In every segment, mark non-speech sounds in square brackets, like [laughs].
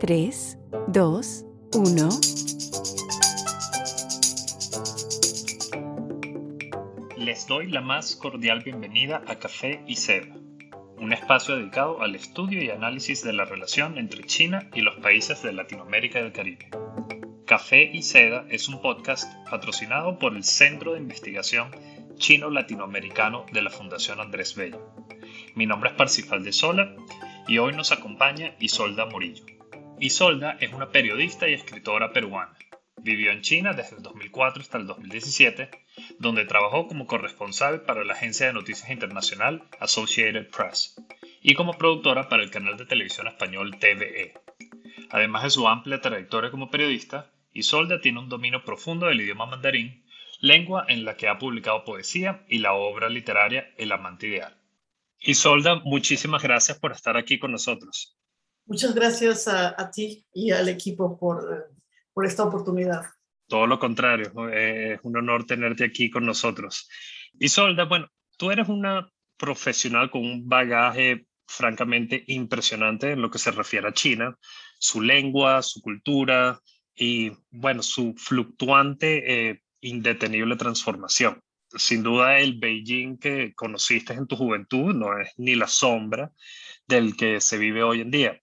3, 2, 1. Les doy la más cordial bienvenida a Café y Seda, un espacio dedicado al estudio y análisis de la relación entre China y los países de Latinoamérica y el Caribe. Café y Seda es un podcast patrocinado por el Centro de Investigación Chino-Latinoamericano de la Fundación Andrés Bello. Mi nombre es Parsifal de Sola y hoy nos acompaña Isolda Murillo. Isolda es una periodista y escritora peruana. Vivió en China desde el 2004 hasta el 2017, donde trabajó como corresponsal para la agencia de noticias internacional Associated Press y como productora para el canal de televisión español TVE. Además de su amplia trayectoria como periodista, Isolda tiene un dominio profundo del idioma mandarín, lengua en la que ha publicado poesía y la obra literaria El amante ideal. Isolda, muchísimas gracias por estar aquí con nosotros. Muchas gracias a, ti y al equipo por, por esta oportunidad. Todo lo contrario, eh, es un honor tenerte aquí con nosotros. Isolda, bueno, tú eres una profesional con un bagaje francamente impresionante en lo que se refiere a China, su lengua, su cultura y, bueno, su fluctuante, e indetenible transformación. Sin duda, el Beijing que conociste en tu juventud no es ni la sombra del que se vive hoy en día.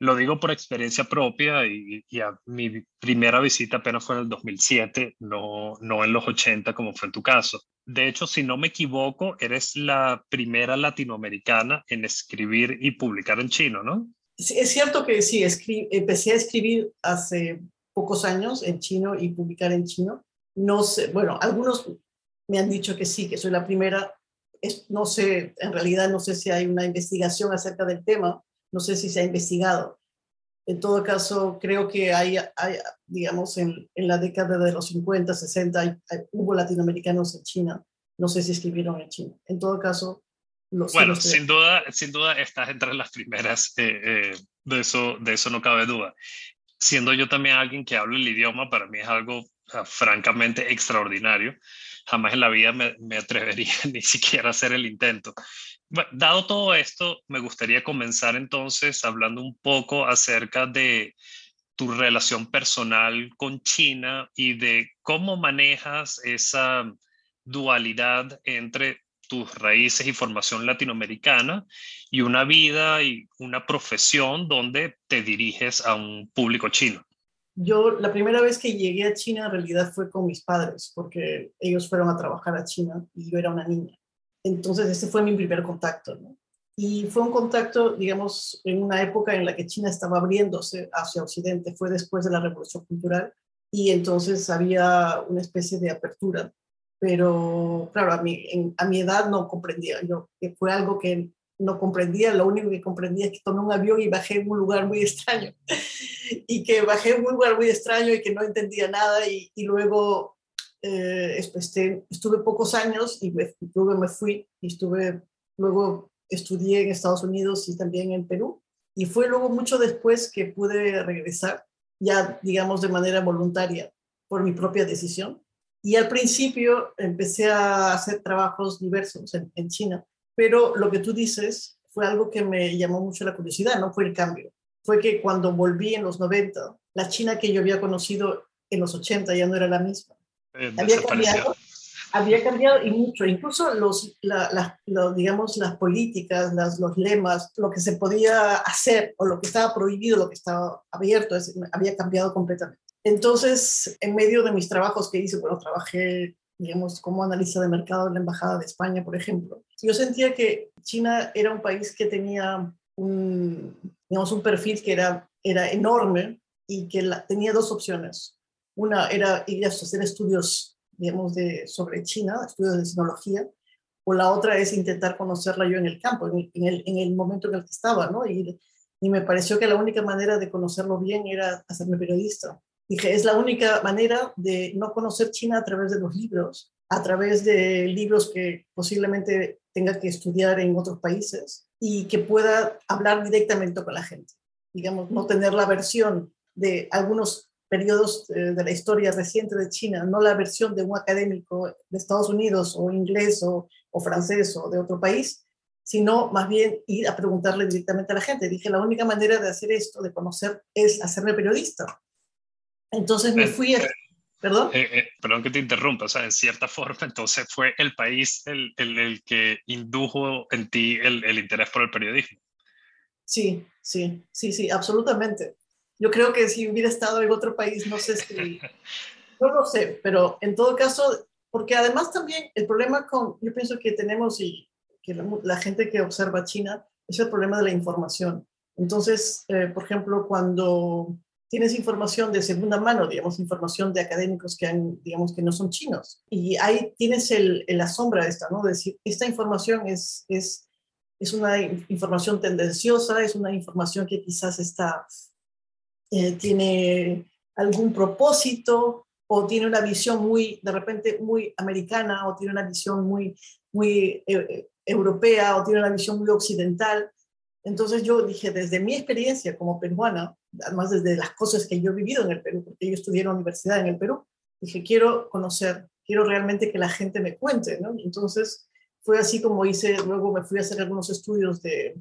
Lo digo por experiencia propia y, a mi primera visita apenas fue en el 2007, no, no en los 80 como fue en tu caso. De hecho, si no me equivoco, eres la primera latinoamericana en escribir y publicar en chino, ¿no? es cierto que sí, empecé a escribir hace pocos años en chino y publicar en chino. No sé, bueno, algunos me han dicho que sí, que soy la primera. Es, no sé, en realidad no sé si hay una investigación acerca del tema, no sé si se ha investigado. En todo caso, creo que hay, digamos, en, la década de los 50, 60, hubo latinoamericanos en China. No sé si escribieron en China. En todo caso, los, bueno, sin duda, sin duda estás entre las primeras. Eh, eh, de eso, de eso no cabe duda. Siendo yo también alguien que habla el idioma, para mí es algo francamente extraordinario. Jamás en la vida me, me atrevería [laughs] ni siquiera a hacer el intento. Bueno, dado todo esto, me gustaría comenzar entonces hablando un poco acerca de tu relación personal con China y de cómo manejas esa dualidad entre tus raíces y formación latinoamericana y una vida y una profesión donde te diriges a un público chino. Yo la primera vez que llegué a China en realidad fue con mis padres, porque ellos fueron a trabajar a China y yo era una niña. Entonces, ese fue mi primer contacto. Y fue un contacto, digamos, en una época en la que China estaba abriéndose hacia Occidente, fue después de la Revolución Cultural, y entonces había una especie de apertura. Pero, claro, a mi, a mi edad no comprendía, yo, que fue algo que no comprendía, lo único que comprendía es que tomé un avión y bajé en un lugar muy extraño, [laughs] y que bajé en un lugar muy extraño y que no entendía nada, y luego eh, este, estuve pocos años y luego me fui y estuve, luego estudié en Estados Unidos y también en Perú. Y fue luego mucho después que pude regresar, ya digamos de manera voluntaria, por mi propia decisión. Y al principio empecé a hacer trabajos diversos en, en China, pero lo que tú dices fue algo que me llamó mucho la curiosidad, no fue el cambio. Fue que cuando volví en los 90, la China que yo había conocido en los 80 ya no era la misma eh, había cambiado, había cambiado y mucho, incluso los, digamos, las políticas, las, los lemas, lo que se podía hacer o lo que estaba prohibido, lo que estaba abierto, había cambiado completamente. Entonces, en medio de mis trabajos que hice, bueno, trabajé, digamos, como analista de mercado en la Embajada de España, por ejemplo. Yo sentía que China era un país que tenía un, digamos, un perfil que era, era enorme y que tenía dos opciones una era ir a hacer estudios, digamos, de, sobre China, estudios de tecnología, o la otra es intentar conocerla yo en el campo, en el, en el, momento en el que estaba, ¿no? Y, y me pareció que la única manera de conocerlo bien era hacerme periodista. Dije, es la única manera de no conocer China a través de los libros, a través de libros que posiblemente tenga que estudiar en otros países y que pueda hablar directamente con la gente. Digamos, no tener la versión de algunos periodos eh, de la historia reciente de China, no la versión de un académico de Estados Unidos o inglés o, francés o de otro país, sino más bien ir a preguntarle directamente a la gente. Dije, la única manera de hacer esto, de conocer, es hacerme periodista. Entonces me fui a... ¿Perdón? Eh, eh, perdón que te interrumpa, o sea, en cierta [laughs] forma, entonces fue el país el, el, el que indujo en ti el, el, interés por el periodismo. Sí, sí, sí, sí, absolutamente. Yo creo que si hubiera estado en otro país, no sé si... [laughs] no lo sé, pero en todo caso, porque además también el problema con, yo pienso que tenemos y que la, gente que observa China es el problema de la información. Entonces, eh, por ejemplo, cuando tienes información de segunda mano, digamos, información de académicos que, han, digamos, que no son chinos, y ahí tienes el, la sombra esta, ¿no? De decir, esta información es, es, es una información tendenciosa, es una información que quizás está, eh, tiene algún propósito o tiene una visión muy, de repente, muy americana o tiene una visión muy, muy eh, europea o tiene una visión muy occidental. Entonces yo dije, desde mi experiencia como peruana, además desde las cosas que yo he vivido en el Perú, porque yo estudié en la universidad en el Perú, dije, quiero conocer, quiero realmente que la gente me cuente. Entonces fue así como hice, luego me fui a hacer algunos estudios de,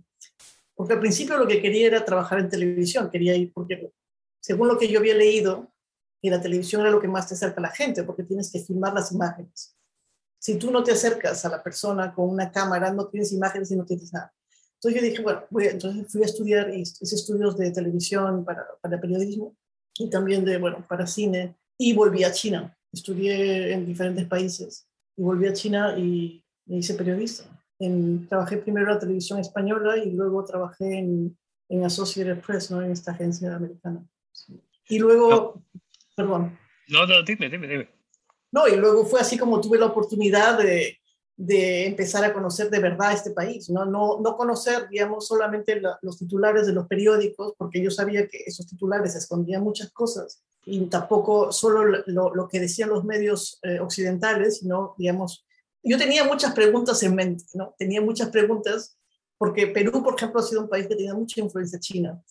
porque al principio lo que quería era trabajar en televisión, quería ir, porque según lo que yo había leído, que la televisión era lo que más te acerca a la gente, porque tienes que filmar las imágenes. Si tú no te acercas a la persona con una cámara, no tienes imágenes y no tienes nada. Entonces yo dije, bueno, entonces fui a estudiar hice estudios de televisión para, para periodismo y también de, bueno, para cine y volví a China. Estudié en diferentes países y volví a China y me hice periodista. En, trabajé primero en la televisión española y luego trabajé en, en Associated Press, ¿no? en esta agencia americana. Y luego, perdón. No, no, dime, dime, dime. No, y luego fue así como tuve la oportunidad de, de empezar a conocer de verdad este país, no, no, no conocer, digamos, solamente los titulares de los periódicos, porque yo sabía que esos titulares escondían muchas cosas, y tampoco solo lo, lo que decían los medios eh, occidentales, sino, digamos, yo tenía muchas preguntas en mente, ¿no? Tenía muchas preguntas, porque Perú, por ejemplo, ha sido un país que tenía mucha influencia china,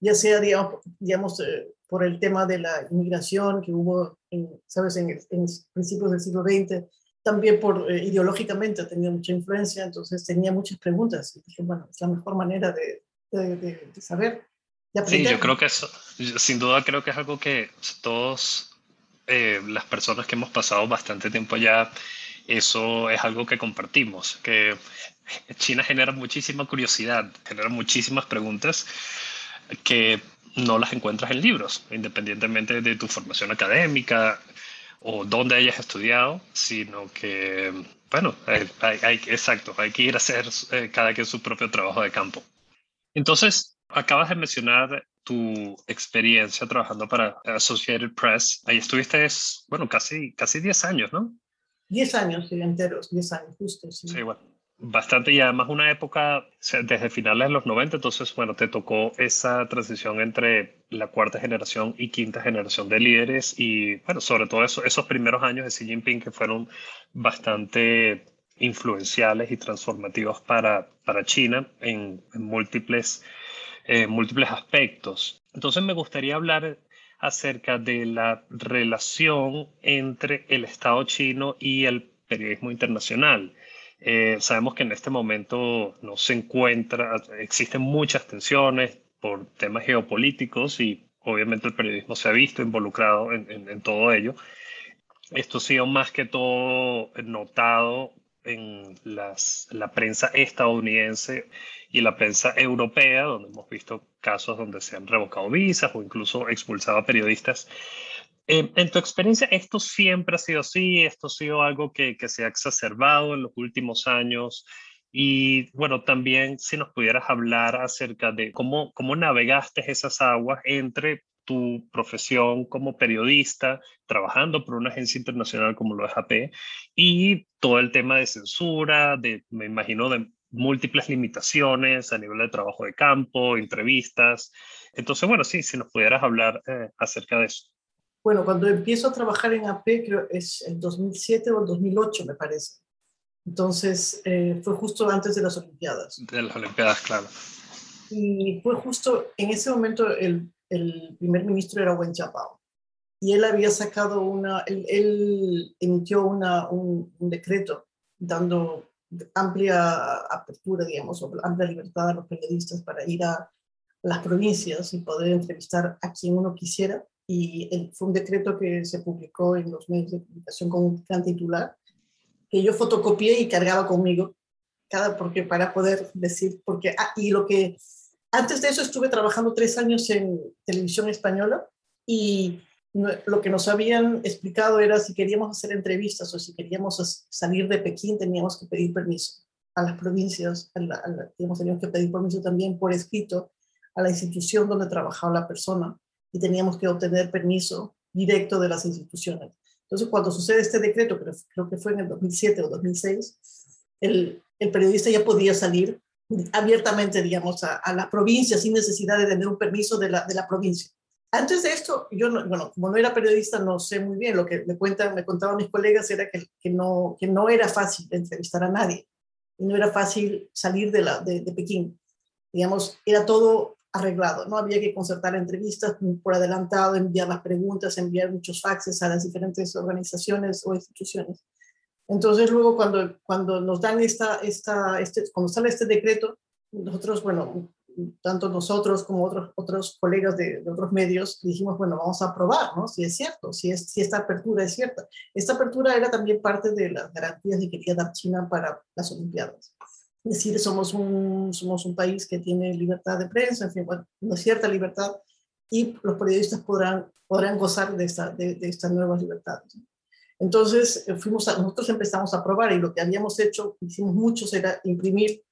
ya sea, digamos, digamos eh, por el tema de la inmigración que hubo, en, ¿sabes?, en, en principios del siglo XX, también por eh, ideológicamente ha tenido mucha influencia, entonces tenía muchas preguntas y dije, bueno, es la mejor manera de, de, de, saber. sí, yo creo que eso, sin duda creo que es algo que todos eh, las personas que hemos pasado bastante tiempo allá, eso es algo que compartimos, que China genera muchísima curiosidad, genera muchísimas preguntas que no las encuentras en libros, independientemente de tu formación académica o dónde hayas estudiado, sino que, bueno, hay, hay, exacto, hay que ir a hacer eh, cada quien su propio trabajo de campo. Entonces, acabas de mencionar tu experiencia trabajando para Associated Press. Ahí estuviste, bueno, casi, casi 10 años, ¿no? 10 años, enteros, 10 años, justo. Sí, sí bueno bastante y además una época desde finales de los 90, entonces bueno, te tocó esa transición entre la cuarta generación y quinta generación de líderes y bueno, sobre todo eso, esos primeros años de Xi Jinping que fueron bastante influenciales y transformativos para, para China en, múltiples, eh, múltiples aspectos. Entonces me gustaría hablar acerca de la relación entre el Estado chino y el periodismo internacional. Eh, sabemos que en este momento no se encuentra, existen muchas tensiones por temas geopolíticos y obviamente el periodismo se ha visto involucrado en, en, todo ello. Esto ha sido más que todo notado en las, la prensa estadounidense y la prensa europea, donde hemos visto casos donde se han revocado visas o incluso expulsado a periodistas en tu experiencia, ¿esto siempre ha sido así? ¿Esto ha sido algo que, que, se ha exacerbado en los últimos años? Y bueno, también si nos pudieras hablar acerca de cómo, cómo navegaste esas aguas entre tu profesión como periodista, trabajando por una agencia internacional como lo es AP, y todo el tema de censura, de, me imagino, de múltiples limitaciones a nivel de trabajo de campo, entrevistas. Entonces, bueno, sí, si nos pudieras hablar eh, acerca de eso. Bueno, cuando empiezo a trabajar en AP, creo es el 2007 o el 2008, me parece. Entonces, eh, fue justo antes de las Olimpiadas. De las Olimpiadas, claro. Y fue justo en ese momento el, el primer ministro era Wen Jiabao. Y él había sacado una, él, emitió una, un, un, decreto dando amplia apertura, digamos, o amplia libertad a los periodistas para ir a las provincias y poder entrevistar a quien uno quisiera. Y fue un decreto que se publicó en los medios de comunicación con un gran titular, que yo fotocopié y cargaba conmigo, cada, porque para poder decir, porque, ah, y lo que, antes de eso estuve trabajando tres años en televisión española y lo que nos habían explicado era si queríamos hacer entrevistas o si queríamos salir de Pekín teníamos que pedir permiso a las provincias, teníamos que pedir permiso también por escrito a la institución donde trabajaba la persona y teníamos que obtener permiso directo de las instituciones. Entonces, cuando sucede este decreto, creo, creo que fue en el 2007 o 2006, el, el periodista ya podía salir abiertamente, digamos, a, a, la provincia sin necesidad de tener un permiso de la, de la provincia. Antes de esto, yo, no, bueno, como no era periodista, no sé muy bien. Lo que me, cuentan, me contaban mis colegas era que, que, no, que no era fácil entrevistar a nadie y no era fácil salir de, la, de Pekín. Digamos, era todo arreglado, ¿no? Había que concertar entrevistas por adelantado, enviar las preguntas, enviar muchos faxes a las diferentes organizaciones o instituciones. Entonces, luego cuando, cuando nos dan esta, esta, este, cuando sale este decreto, nosotros, bueno, tanto nosotros como otros, otros colegas de, otros medios dijimos, bueno, vamos a probar, ¿no? Si es cierto, si, es, si esta apertura es cierta. Esta apertura era también parte de las garantías que quería dar China para las Olimpiadas. Es decir, somos un, somos un país que tiene libertad de prensa, en fin, bueno, una cierta libertad, y los periodistas podrán, podrán gozar de, esta, de, de estas nuevas libertades. Entonces, eh, fuimos a, nosotros empezamos a probar y lo que habíamos hecho, hicimos muchos, era imprimir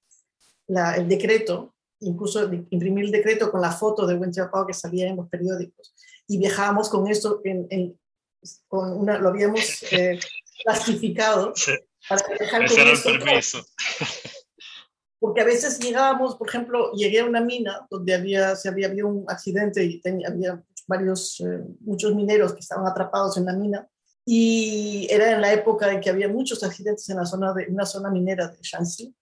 la, el decreto incluso imprimir el decreto con la foto de Wen Jiabao que salía en los periódicos. Y viajábamos con esto, en, con una, lo habíamos eh, [laughs] clasificado para viajar con era esto, el permiso. Porque a veces llegábamos, por ejemplo, llegué a una mina donde había, se había habido un accidente y tenía, había varios, eh, muchos mineros que estaban atrapados en la mina. Y era en la época en que había muchos accidentes en la zona de una zona minera de Shanxi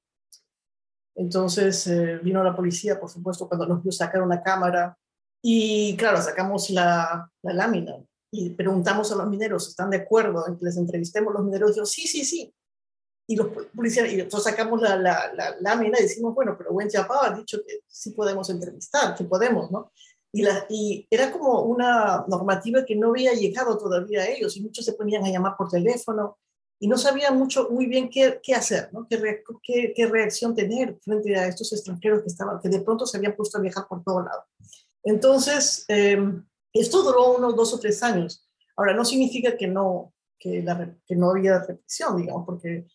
entonces eh, vino la policía, por supuesto, cuando nos vio sacar una cámara y claro, sacamos la, la, lámina y preguntamos a los mineros, ¿están de acuerdo en que les entrevistemos? Los mineros dijeron, sí, sí, sí. Y los policías, y nosotros sacamos la, la, la, lámina y decimos, bueno, pero Wen Jiapao ha dicho que sí podemos entrevistar, que podemos, ¿no? Y, la, y era como una normativa que no había llegado todavía a ellos y muchos se ponían a llamar por teléfono y no sabía mucho, muy bien qué, qué hacer, ¿no? qué, qué, qué, reacción tener frente a estos extranjeros que, estaban, que de pronto se habían puesto a viajar por todo lado. Entonces, em, esto duró unos dos o tres años. Ahora, no significa que no, que, la, que no había represión, digamos, porque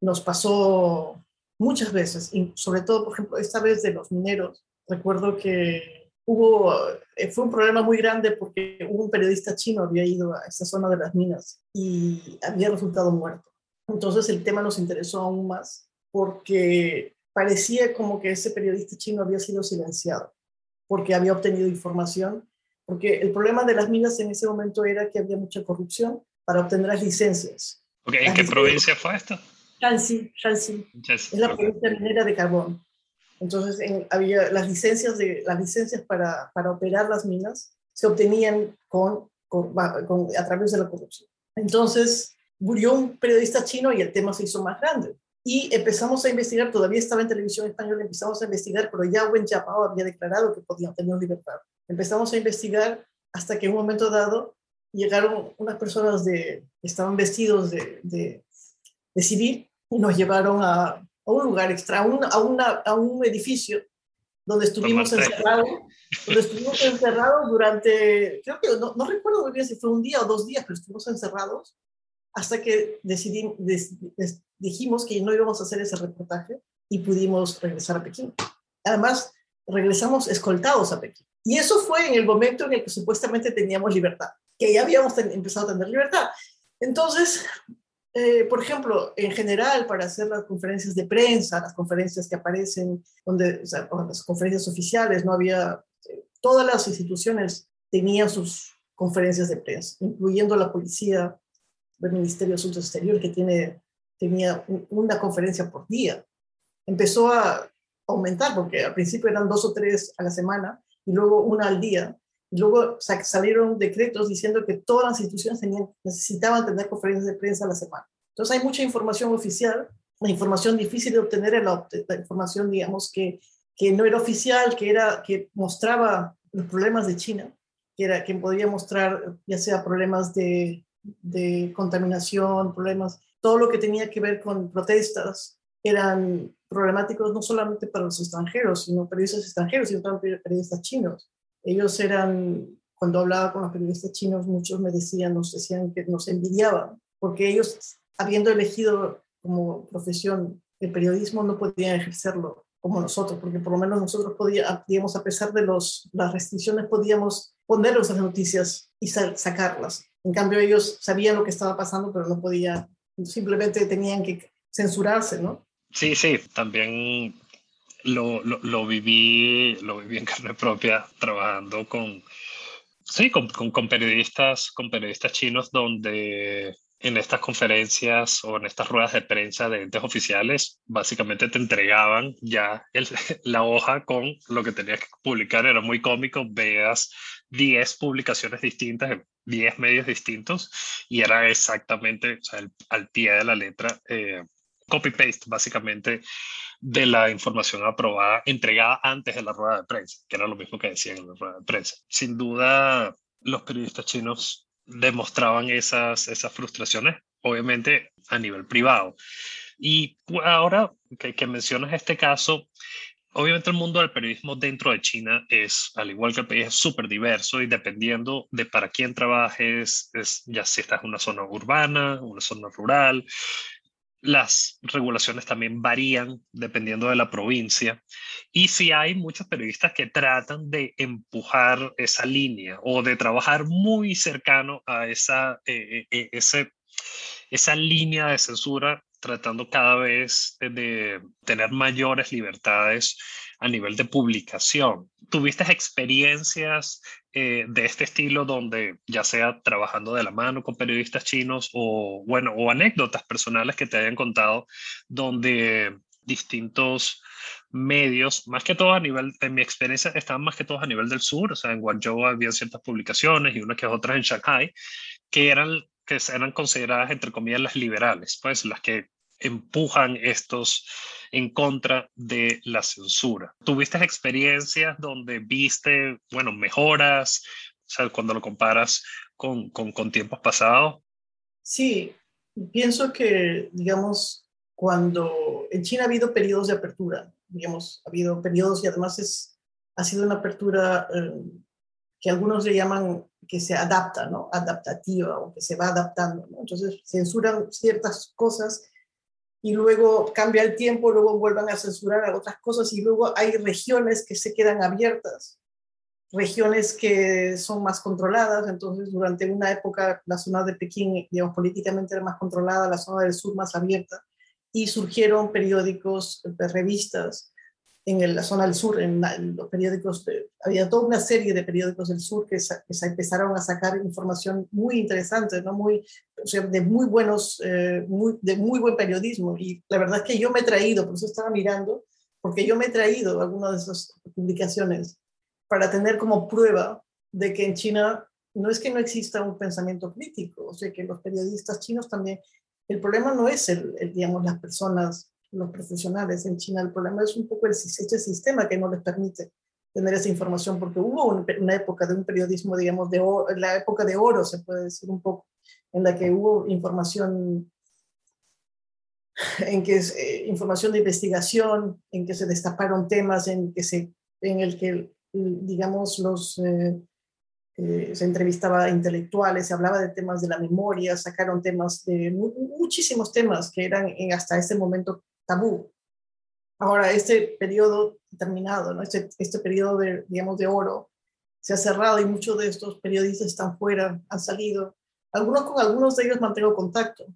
nos pasó muchas veces, y sobre todo, por ejemplo, esta vez de los mineros. Recuerdo que hubo, eh, fue un problema muy grande porque un periodista chino había ido a esa zona de las minas y había resultado muerto. Entonces el tema nos interesó aún más porque parecía como que ese periodista chino había sido silenciado porque había obtenido información, porque el problema de las minas en ese momento era que había mucha corrupción para obtener las licencias. ¿En qué provincia fue esto? Shanxi, Shanxi. Es la provincia minera de carbón. Entonces, había las licencias, de, las licencias para, para operar las minas se obtenían con, con, a través de la corrupción. Entonces, murió un periodista chino y el tema se hizo más grande. Y empezamos a investigar, todavía estaba en televisión española, empezamos a investigar, pero ya Wen Jiabao había declarado que podían tener libertad. Empezamos a investigar hasta que en un momento dado llegaron unas personas de, estaban vestidos de, de civil y nos llevaron a, a un lugar extra, a, a, una, a un edificio donde estuvimos encerrados, donde estuvimos encerrados durante, creo que no, no, recuerdo muy bien si fue un día o dos días, pero estuvimos encerrados hasta que decidimos, dijimos que no íbamos a hacer ese reportaje y pudimos regresar a Pekín. Además, regresamos escoltados a Pekín. Y eso fue en el momento en el que supuestamente teníamos libertad, que ya habíamos empezado a tener libertad. Entonces, eh, por ejemplo, en general, para hacer las conferencias de prensa, las conferencias que aparecen, donde, o las conferencias oficiales, no había, eh, todas las instituciones tenían sus conferencias de prensa, incluyendo la policía del Ministerio de Asuntos Exteriores, que tiene, tenía una conferencia por día. Empezó a aumentar, porque al principio eran dos o tres a la semana, y luego una al día, luego salieron decretos diciendo que todas las instituciones necesitaban tener conferencias de prensa a la semana. Entonces hay mucha información oficial la información difícil de obtener era la, información, digamos, que, que no era oficial, que, era, que mostraba los problemas de China, que, era, que podía mostrar ya sea problemas de, de contaminación, problemas, todo lo que tenía que ver con protestas, eran problemáticos no solamente para los extranjeros, sino periodistas extranjeros, sino también periodistas chinos. Ellos eran, cuando hablaba con los periodistas chinos, muchos me decían, nos decían que nos envidiaban, porque ellos, habiendo elegido como profesión el periodismo, no podían ejercerlo como nosotros, porque por lo menos nosotros podíamos, a pesar de los, las restricciones, podíamos poner las noticias y sacarlas. En cambio, ellos sabían lo que estaba pasando, pero no podían, simplemente tenían que censurarse, ¿no? Sí, sí, también lo, lo, viví, lo viví en carne propia trabajando con, sí, con, con, periodistas, con periodistas chinos donde en estas conferencias o en estas ruedas de prensa de entes oficiales, básicamente te entregaban ya [laughs] la hoja con lo que tenías que publicar. Era muy cómico, veas 10 publicaciones distintas 10 medios distintos y era exactamente al pie de la letra eh, copy-paste básicamente de la información aprobada, entregada antes de la rueda de prensa, que era lo mismo que decían en la rueda de prensa. Sin duda, los periodistas chinos demostraban esas, esas frustraciones, obviamente a nivel privado. Y ahora que, que mencionas este caso, Obviamente el mundo del periodismo dentro de China es, al igual que el país, súper diverso y dependiendo de para quién trabajes, es, ya si estás en una zona urbana, una zona rural, las regulaciones también varían dependiendo de la provincia. Y si hay muchos periodistas que tratan de empujar esa línea o de trabajar muy cercano a esa, eh, eh, eh, esa línea de censura, tratando cada vez de tener mayores libertades a nivel de publicación. ¿Tuviste experiencias eh, de este estilo donde ya sea trabajando de la mano con periodistas chinos o, bueno, o anécdotas personales que te hayan contado donde distintos medios, más que todo a nivel, en mi experiencia, estaban más que todo a nivel del sur, o sea, en Guangzhou había ciertas publicaciones y unas que otras en Shanghai, que eran que eran consideradas, entre comillas, las liberales, pues las que empujan estos en contra de la censura. ¿Tuviste experiencias donde viste, bueno, mejoras, o sea, cuando lo comparas con, con, con tiempos pasados? Sí, pienso que, digamos, cuando en China ha habido periodos de apertura, digamos, ha habido periodos y además es, ha sido una apertura eh, que algunos le llaman que se adapta, ¿no? Adaptativa o que se va adaptando, ¿no? Entonces censuran ciertas cosas y luego cambia el tiempo, luego vuelvan a censurar a otras cosas y luego hay regiones que se quedan abiertas, regiones que son más controladas, entonces durante una época la zona de Pekín, digamos, políticamente era más controlada, la zona del sur más abierta, y surgieron periódicos, revistas en la zona del sur, en, los periódicos, había toda una serie de periódicos del sur que, se empezaron a sacar información muy interesante, ¿no? muy, o sea, de muy buenos, eh, muy, de muy buen periodismo. Y la verdad es que yo me he traído, por eso estaba mirando, porque yo me he traído algunas de esas publicaciones para tener como prueba de que en China no es que no exista un pensamiento crítico, o sea, que los periodistas chinos también, el problema no es el digamos, las personas los profesionales en China. El problema es un poco el, este sistema que no les permite tener esa información, porque hubo una época de un periodismo, digamos, de la época de oro, se puede decir un poco, en la que hubo información, en que es eh, información de investigación, en que se destaparon temas, en, que se, en el que, digamos, los... Eh, eh, se entrevistaba a intelectuales, se hablaba de temas de la memoria, sacaron temas de muchísimos temas que eran en, hasta ese momento tabú. Ahora, este periodo terminado, ¿no? este, este periodo de, digamos, de oro se ha cerrado y muchos de estos periodistas están fuera, han salido. Algunos con algunos de ellos mantengo contacto.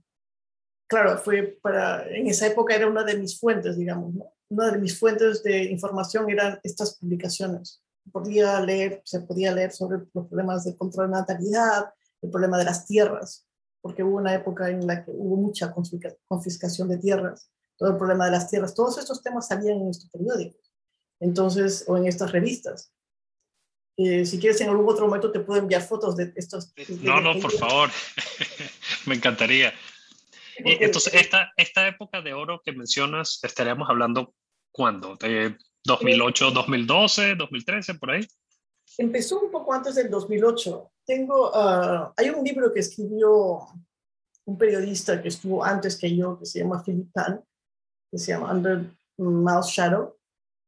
Claro, fue para, en esa época era una de mis fuentes, digamos, ¿no? Una de mis fuentes de información eran estas publicaciones. Podía leer, se podía leer sobre los problemas de control de natalidad, el problema de las tierras, porque hubo una época en la que hubo mucha confiscación de tierras todo el problema de las tierras, todos estos temas salían en estos periódicos, entonces, o en estas revistas. Eh, si quieres, en algún otro momento te puedo enviar fotos de estos. no, no, por favor, [laughs] me encantaría. entonces, esta, esta época de oro que mencionas, estaríamos hablando cuándo? ¿De 2008, 2012, 2013, por ahí? Empezó un poco antes del 2008. Tengo, uh, hay un libro que escribió un periodista que estuvo antes que yo, que se llama Philip Pan, que se llama Under Mouse Shadow.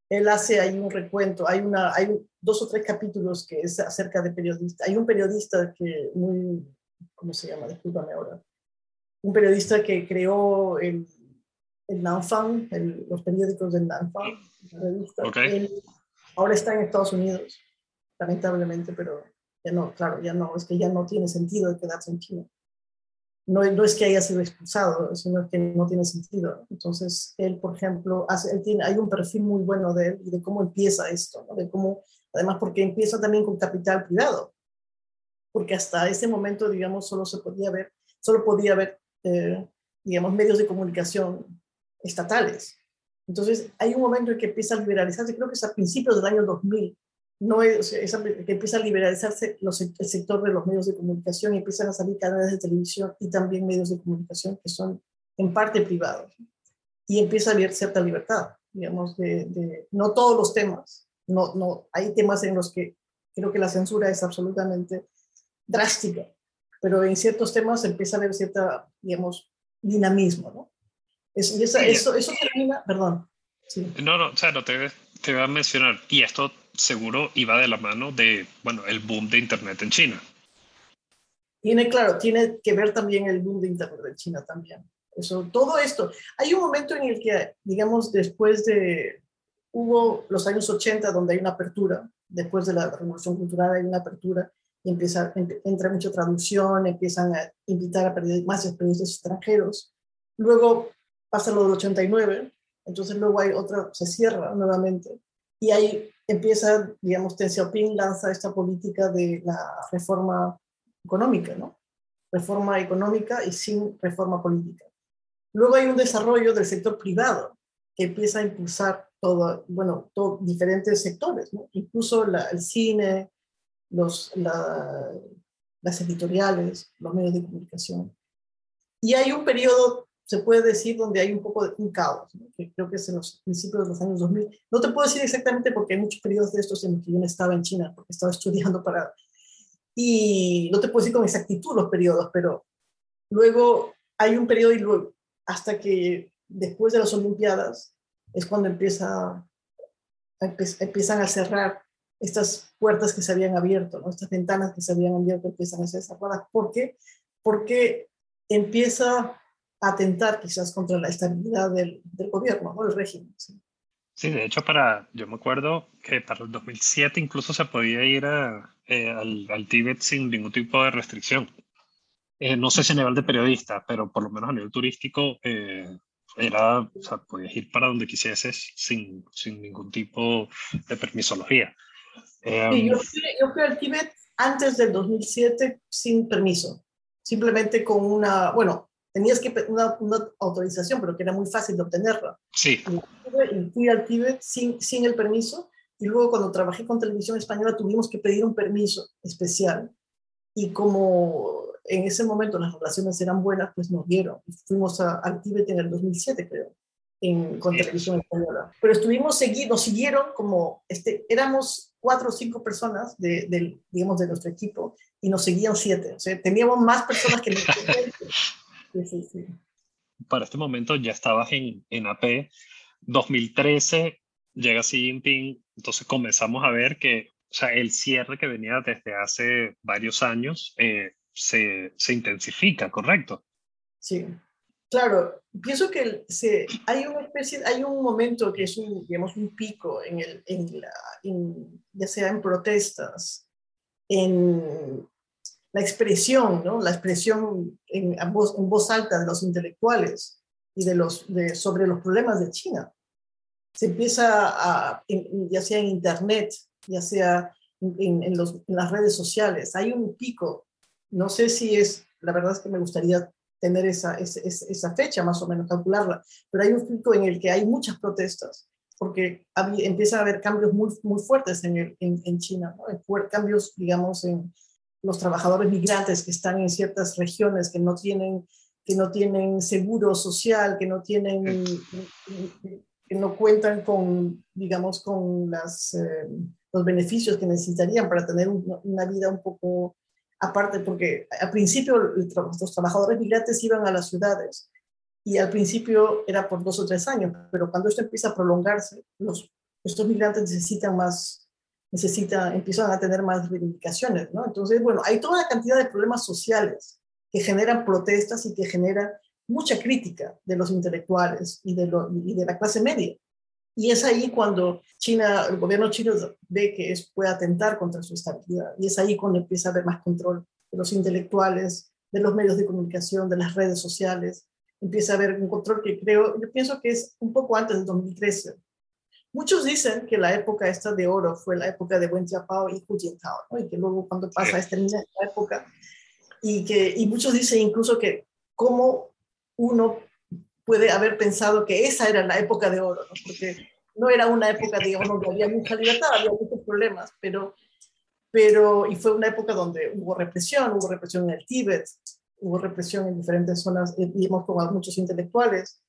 Él hace ahí un recuento, hay, una, hay dos o tres capítulos que es acerca de periodistas. Hay un periodista que muy, ¿cómo se llama? Discúlpame ahora. Un periodista que creó el, el Nanfang, los periódicos del Nanfang. Okay. ahora está en Estados Unidos, lamentablemente, pero ya no, claro, ya no, es que ya no tiene sentido de quedarse en China no, no, es que haya sido expulsado, sino que no tiene sentido. Entonces, él, por ejemplo, hace, él tiene, hay un perfil muy bueno de él y de cómo empieza esto, de cómo, además porque empieza también con capital privado, porque hasta ese momento, digamos, solo se podía ver, solo podía haber, eh, digamos, medios de comunicación estatales. Entonces, hay un momento en que empieza a liberalizarse, creo que es a principios del año 2000, no es, que empieza a liberalizarse el sector de los medios de comunicación y empiezan a salir canales de televisión y también medios de comunicación que son en parte privados. Y empieza a haber cierta libertad, digamos, de, no todos los temas, no, no, hay temas en los que creo que la censura es absolutamente drástica, pero en ciertos temas empieza a haber cierta, digamos, dinamismo, ¿no? y eso, eso termina, perdón. No, no, o sea, no te, te voy a mencionar, y esto seguro iba de la mano de, bueno, el boom de Internet en China. Tiene, claro, tiene que ver también el boom de Internet en China también. Eso, todo esto. Hay un momento en el que, digamos, después de, hubo los años 80 donde hay una apertura, después de la revolución cultural hay una apertura, y empieza, entra mucha traducción, empiezan a invitar a más periodistas extranjeros. Luego pasa lo del 89, entonces luego hay otra, se cierra nuevamente y ahí empieza, digamos, Deng Xiaoping lanza esta política de la reforma económica, ¿no? Reforma económica y sin reforma política. Luego hay un desarrollo del sector privado que empieza a impulsar todo, bueno, todo, diferentes sectores, ¿no? Incluso el cine, los, las editoriales, los medios de comunicación. Y hay un periodo se puede decir donde hay un poco de un caos, que creo que es en los principios de los años 2000. No te puedo decir exactamente porque hay muchos periodos de estos en los que yo no estaba en China, porque estaba [laughs] estudiando para... Y no te puedo decir con exactitud los periodos, pero luego hay un periodo y luego, hasta que después de las Olimpiadas es cuando empieza, empiezan a cerrar estas puertas que se habían abierto, ¿no? estas ventanas que se habían abierto empiezan a ser cerradas. ¿Por qué? Porque empieza atentar quizás contra la estabilidad del, del gobierno o del régimen. ¿sí? de hecho, para, yo me acuerdo que para el 2007 incluso se podía ir a, eh, al, al, Tíbet sin ningún tipo de restricción. Eh, no sé si a nivel de periodista, pero por lo menos a nivel turístico eh, era, o sea, podías ir para donde quisieses sin, sin ningún tipo de permisología. Sí, yo, fui, yo fui al Tíbet antes del 2007 sin permiso, simplemente con una, bueno, tenías que una, una autorización, pero que era muy fácil de obtenerla. Sí. Y fui al Tíbet sin, sin el permiso y luego cuando trabajé con televisión española tuvimos que pedir un permiso especial y como en ese momento las relaciones eran buenas, pues nos dieron. Fuimos a, al Tíbet en el 2007, creo, en, con televisión española. Pero estuvimos seguidos, nos siguieron como, este, éramos cuatro o cinco personas de, de, digamos, de nuestro equipo y nos seguían siete. O sea, teníamos más personas que [laughs] Para este momento ya estabas en, en AP. 2013 llega Xi Jinping, entonces comenzamos a ver que o sea, el cierre que venía desde hace varios años eh, se, se, intensifica, ¿correcto? Sí, claro. Pienso que se, hay una especie, hay un momento que es un, digamos, un pico en el, en la, ya sea en protestas, en la expresión, ¿no? la expresión en, voz, en voz alta de los intelectuales y de los, de, sobre los problemas de China. Se empieza a, ya sea en Internet, ya sea en, en, los, en, las redes sociales, hay un pico, no sé si es, la verdad es que me gustaría tener esa, esa, esa fecha más o menos, calcularla, pero hay un pico en el que hay muchas protestas, porque empiezan a haber cambios muy, muy fuertes en, el, en, China, ¿no? cambios, digamos, en, los trabajadores migrantes que están en ciertas regiones que no tienen que no tienen seguro social, que no tienen, que no cuentan con, digamos, con las, eh, los beneficios que necesitarían para tener una vida un poco aparte, porque al principio los trabajadores migrantes iban a las ciudades y al principio era por dos o tres años, pero cuando esto empieza a prolongarse, los, estos migrantes necesitan más, necesitan, empiezan a tener más reivindicaciones, ¿no? Entonces, bueno, hay toda una cantidad de problemas sociales que generan protestas y que generan mucha crítica de los intelectuales y de, la clase media. Y es ahí cuando China, el gobierno chino ve que puede atentar contra su estabilidad. Y es ahí cuando empieza a haber más control de los intelectuales, de los medios de comunicación, de las redes sociales. Empieza a haber un control que creo, yo pienso que es un poco antes del 2013. Muchos dicen que la época esta de oro fue la época de Wen Jiabao y Hu Jintao, ¿no? y que luego cuando pasa esta época, y, que, y muchos dicen incluso que cómo uno puede haber pensado que esa era la época de oro, ¿no? porque no era una época, digamos, donde había mucha libertad, había muchos problemas, pero, pero, y fue una época donde hubo represión, hubo represión en el Tíbet, hubo represión en diferentes zonas, eh, vimos con muchos intelectuales,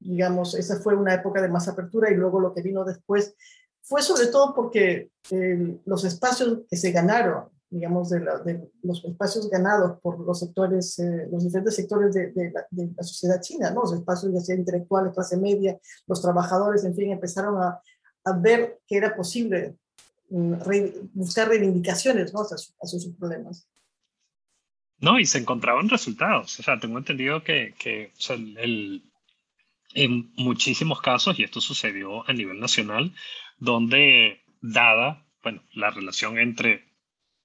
digamos, esa fue una época de más apertura y luego lo que vino después fue sobre todo porque eh, los espacios que se ganaron digamos, de, los espacios ganados por los sectores, eh, los diferentes sectores de, la, sociedad china, ¿no? Los espacios ya sea intelectuales, clase media, los trabajadores, en fin, empezaron a, a ver que era posible mm, buscar reivindicaciones, ¿no? Hacia, sus problemas. No, y se encontraban resultados. O sea, tengo entendido que, que o sea, el, en muchísimos casos, y esto sucedió a nivel nacional, donde dada bueno, la relación entre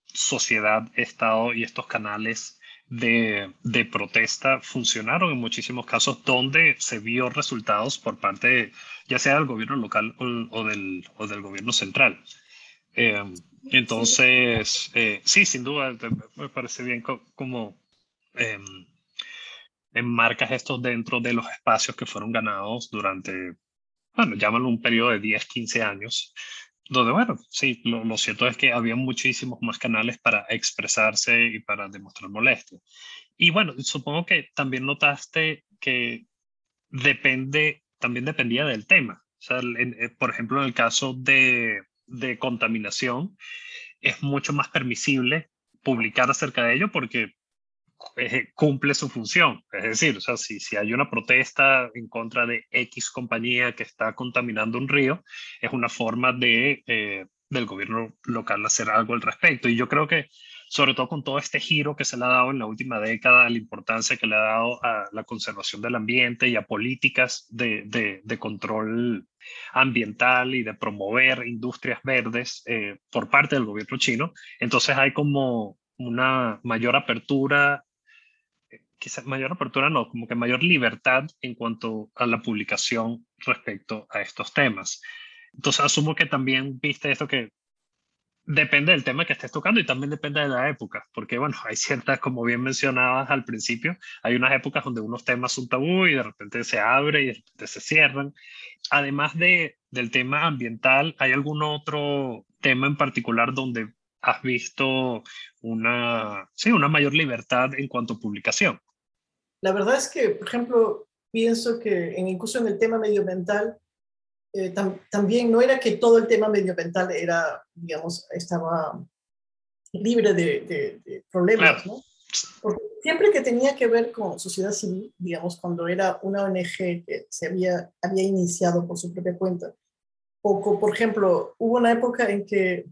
sociedad, Estado y estos canales de, de, protesta funcionaron en muchísimos casos donde se vio resultados por parte ya sea del gobierno local o, del, o del, gobierno central. Eh, entonces, eh, sí, sin duda, me parece bien como eh, enmarcas esto dentro de los espacios que fueron ganados durante, bueno, llámalo un periodo de 10, 15 años, donde, bueno, sí, lo, cierto es que había muchísimos más canales para expresarse y para demostrar molestia. Y bueno, supongo que también notaste que depende, también dependía del tema. O sea, eh, por ejemplo, en el caso de, de contaminación, es mucho más permisible publicar acerca de ello porque eh, cumple su función. Es decir, o sea, si, si hay una protesta en contra de X compañía que está contaminando un río, es una forma de, eh, del gobierno local hacer algo al respecto. Y yo creo que, sobre todo con todo este giro que se le ha dado en la última década, la importancia que le ha dado a la conservación del ambiente y a políticas de, de, de control ambiental y de promover industrias verdes eh, por parte del gobierno chino, entonces hay como una mayor apertura quizás mayor apertura no, como que mayor libertad en cuanto a la publicación respecto a estos temas. Entonces asumo que también viste esto que depende del tema que estés tocando y también depende de la época, porque bueno, hay ciertas, como bien mencionabas al principio, hay unas épocas donde unos temas son tabú y de repente se abre y de repente se cierran. Además de, del tema ambiental, ¿hay algún otro tema en particular donde has visto una, sí, una mayor libertad en cuanto a publicación? La verdad es que, por ejemplo, pienso que en, incluso en el tema medioambiental, eh, también no era que todo el tema medioambiental era, digamos, estaba libre de, problemas, ¿no? Porque siempre que tenía que ver con sociedad civil, digamos, cuando era una ONG que se había, había iniciado por su propia cuenta, o por ejemplo, hubo una época en que,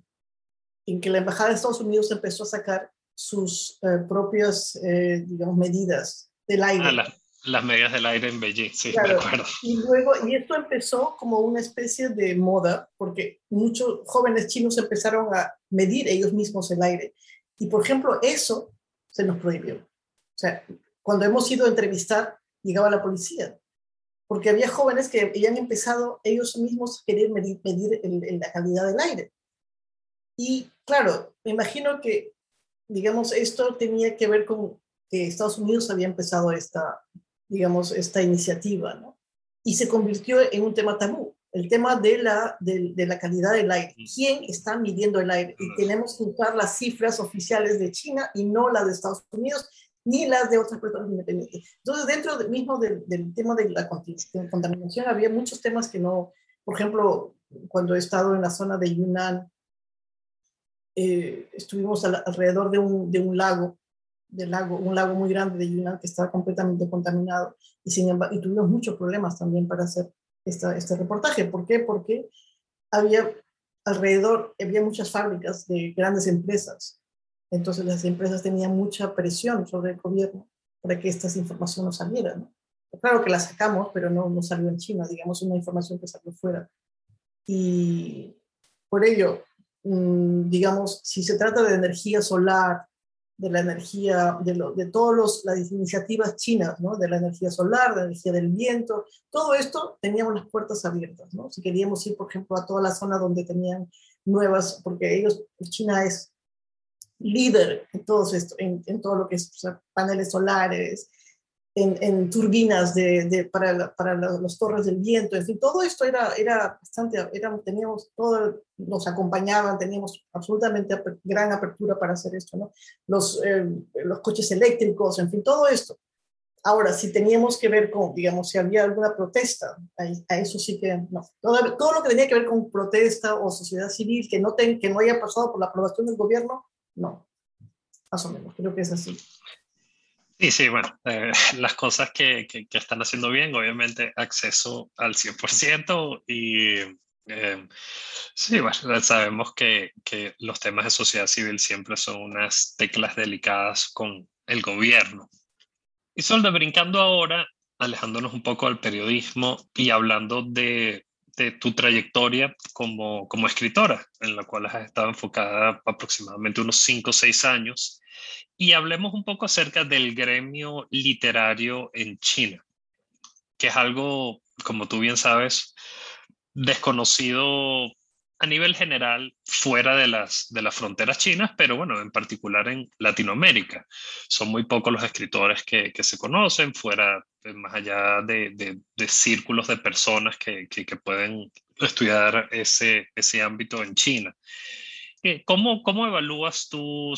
en que la Embajada de Estados Unidos empezó a sacar sus eh, propias, eh, digamos, medidas del aire. Ah, las medidas del aire en Beijing, sí, claro. Y luego, y esto empezó como una especie de moda, porque muchos jóvenes chinos empezaron a medir ellos mismos el aire. Y por ejemplo, eso se nos prohibió. O sea, cuando hemos ido a entrevistar, llegaba la policía, porque había jóvenes que habían empezado ellos mismos a querer medir, medir la calidad del aire. Y claro, me imagino que, digamos, esto tenía que ver con que Estados Unidos había empezado esta, digamos, esta iniciativa, ¿no? Y se convirtió en un tema tabú, el tema de la, de, la calidad del aire. ¿Quién está midiendo el aire? Y tenemos que usar las cifras oficiales de China y no las de Estados Unidos, ni las de otras personas independientes. Entonces, dentro del mismo del, tema de la contaminación, había muchos temas que no, por ejemplo, cuando he estado en la zona de Yunnan, eh, estuvimos alrededor de un, de un lago, del lago, un lago muy grande de Yunnan que estaba completamente contaminado y, sin embargo, y tuvimos muchos problemas también para hacer esta, este reportaje. ¿Por qué? Porque había alrededor, había muchas fábricas de grandes empresas. Entonces las empresas tenían mucha presión sobre el gobierno para que estas informaciones no salieran. Claro que la sacamos, pero no, no salió en China, digamos, una información que salió fuera. Y por ello, mm, digamos, si se trata de energía solar, de la energía, de, lo, de todas las iniciativas chinas, de la energía solar, de la energía del viento, todo esto teníamos las puertas abiertas. ¿no? Si queríamos ir, por ejemplo, a toda la zona donde tenían nuevas, porque ellos, China es líder en todo esto, en todo lo que es paneles solares, en, turbinas de, para, para los torres del viento, en fin, todo esto era, era bastante, era, teníamos, todo, nos acompañaban, teníamos absolutamente gran apertura para hacer esto, ¿no? Los, eh, los coches eléctricos, en fin, todo esto. Ahora, si teníamos que ver con, digamos, si había alguna protesta, a, eso sí que no. Todo, todo, lo que tenía que ver con protesta o sociedad civil que no, ten, que no haya pasado por la aprobación del gobierno, no. Más o menos, creo que es así. Sí, sí, bueno, eh, [laughs] las cosas que, que, están haciendo bien, obviamente acceso al 100% y eh, sí, bueno, sabemos que, que, los temas de sociedad civil siempre son unas teclas delicadas con el gobierno. Y Solda, brincando ahora, alejándonos un poco del periodismo y hablando de, de tu trayectoria como, como escritora, en la cual has estado enfocada aproximadamente unos 5 o 6 años. Y hablemos un poco acerca del gremio literario en China, que es algo, como tú bien sabes, desconocido a nivel general fuera de las, de las fronteras chinas, pero bueno, en particular en Latinoamérica. Son muy pocos los escritores que, que se conocen fuera, eh, más allá de, de, círculos de personas que, que, pueden estudiar ese, ese ámbito en China. Eh, ¿Cómo, cómo evalúas tú,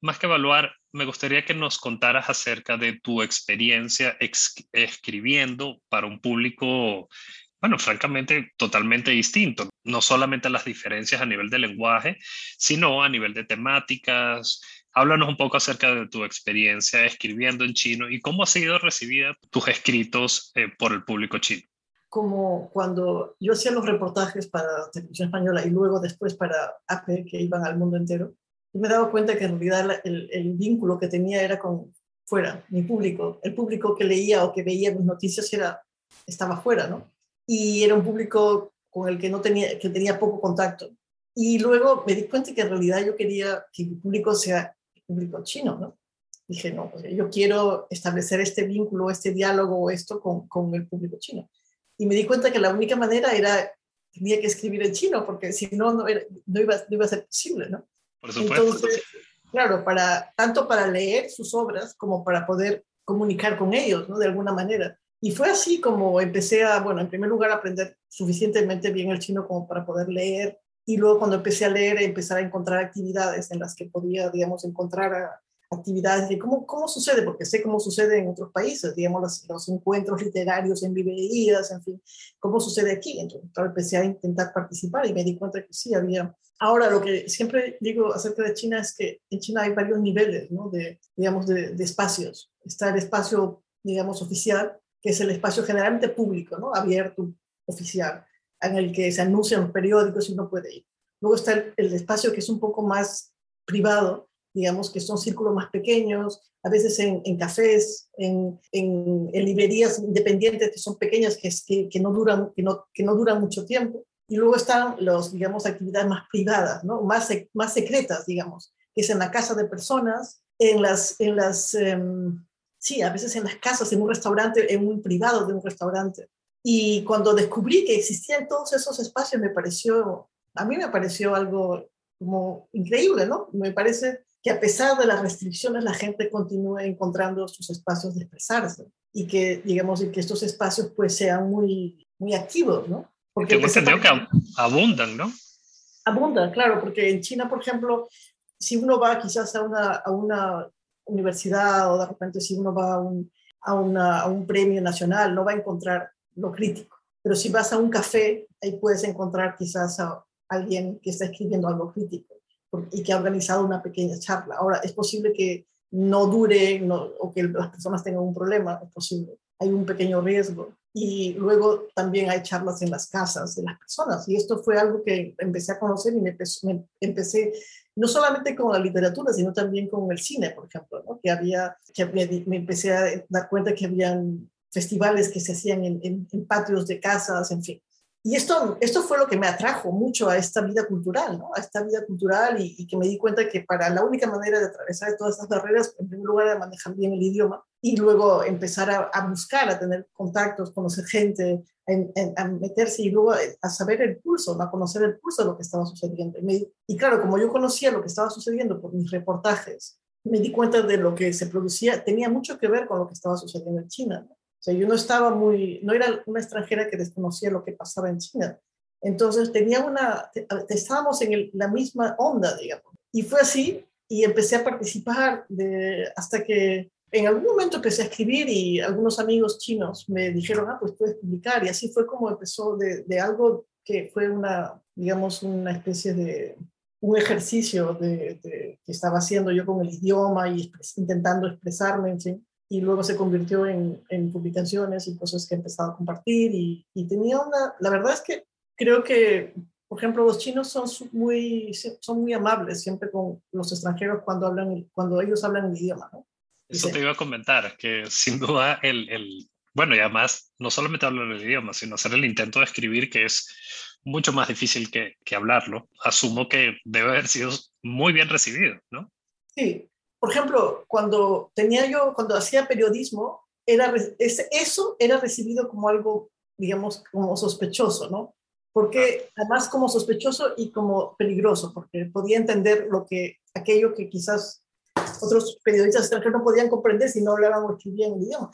más que evaluar, me gustaría que nos contaras acerca de tu experiencia escribiendo para un público, bueno, francamente, totalmente distinto. No solamente las diferencias a nivel de lenguaje, sino a nivel de temáticas. Háblanos un poco acerca de tu experiencia escribiendo en chino y cómo ha sido recibida tus escritos eh, por el público chino como cuando yo hacía los reportajes para Televisión Española y luego después para AP, que iban al mundo entero, y me he dado cuenta que en realidad el, el, vínculo que tenía era con fuera, mi público. El público que leía o que veía mis noticias era, estaba fuera, ¿no? Y era un público con el que, no tenía, que tenía poco contacto. Y luego me di cuenta que en realidad yo quería que mi público sea el público chino, ¿no? Dije, no, pues yo quiero establecer este vínculo, este diálogo esto con, con el público chino. Y me di cuenta que la única manera era, tenía que escribir en chino, porque si no, no, no, iba, no iba a ser posible, ¿no? Entonces, claro, para, tanto para leer sus obras como para poder comunicar con ellos, ¿no? De alguna manera. Y fue así como empecé a, bueno, en primer lugar, aprender suficientemente bien el chino como para poder leer. Y luego cuando empecé a leer, empezar a encontrar actividades en las que podía, digamos, encontrar a, actividades de cómo, cómo sucede, porque sé cómo sucede en otros países, digamos, los, los encuentros literarios en librerías, en fin, cómo sucede aquí. Entonces, empecé a intentar participar y me di cuenta que sí, había... Ahora, lo que siempre digo acerca de China es que en China hay varios niveles, ¿no? De, digamos, de, de espacios. Está el espacio, digamos, oficial, que es el espacio generalmente público, ¿no? Abierto, oficial, en el que se anuncian los periódicos y uno puede ir. Luego está el, espacio que es un poco más privado, digamos que son círculos más pequeños, a veces en, cafés, en, librerías independientes que son pequeñas, que, no duran, mucho tiempo. Y luego están los, digamos, actividades más privadas, ¿no? más, más secretas, digamos, que es en la casa de personas, en las, en las em, sí, a veces en las casas, en un restaurante, en un privado de un restaurante. Y cuando descubrí que existían todos esos espacios, me pareció, a mí me pareció algo como increíble, ¿no? Me parece que a pesar de las restricciones la gente continúe encontrando sus espacios de expresarse y que, digamos, y que estos espacios pues sean muy, muy activos, ¿no? Porque que abundan, ¿no? Abundan, claro, porque en China, por ejemplo, si uno va quizás a una, a una universidad o de repente si uno va a un, a, a un premio nacional, no va a encontrar lo crítico. Pero si vas a un café, ahí puedes encontrar quizás a alguien que está escribiendo algo crítico y que ha organizado una pequeña charla. Ahora, es posible que no dure o que las personas tengan un problema, es posible. Hay un pequeño riesgo. Y luego también hay charlas en las casas de las personas. Y esto fue algo que empecé a conocer y me, empecé, no solamente con la literatura, sino también con el cine, por ejemplo, ¿no? que había, que me empecé a dar cuenta que habían festivales que se hacían en patios de casas, en fin. Y esto, esto fue lo que me atrajo mucho a esta vida cultural, ¿no? A esta vida cultural y, que me di cuenta que para la única manera de atravesar todas estas barreras, en primer lugar, era manejar bien el idioma y luego empezar a, buscar, a tener contactos, conocer gente, a, meterse y luego a saber el pulso, a conocer el pulso de lo que estaba sucediendo. Y, y claro, como yo conocía lo que estaba sucediendo por mis reportajes, me di cuenta de lo que se producía, tenía mucho que ver con lo que estaba sucediendo en China. ¿no? Sea, yo no estaba muy, no era una extranjera que desconocía lo que pasaba en China. Entonces tenía una, estábamos en la misma onda, digamos. Y fue así y empecé a participar de, hasta que en algún momento empecé a escribir y algunos amigos chinos me dijeron, ah, pues puedes publicar. Y así fue como empezó de, de algo que fue una, digamos, una especie de, un ejercicio de, de, que estaba haciendo yo con el idioma y intentando expresarme, en fin y luego se convirtió en, en, publicaciones y cosas que he empezado a compartir y, y, tenía una, la verdad es que creo que, por ejemplo, los chinos son muy, son muy amables siempre con los extranjeros cuando, hablan, cuando ellos hablan el idioma, ¿no? Eso te iba a comentar, que sin duda el, el, bueno, y además no solamente hablar el idioma, sino hacer el intento de escribir, que es mucho más difícil que, que hablarlo, asumo que debe haber sido muy bien recibido, ¿no? Sí, por ejemplo, cuando tenía yo, cuando hacía periodismo, era, eso era recibido como algo, digamos, como sospechoso, ¿no? Porque además como sospechoso y como peligroso, porque podía entender lo que, aquello que quizás otros periodistas extranjeros no podían comprender si no hablaban o escribían el idioma.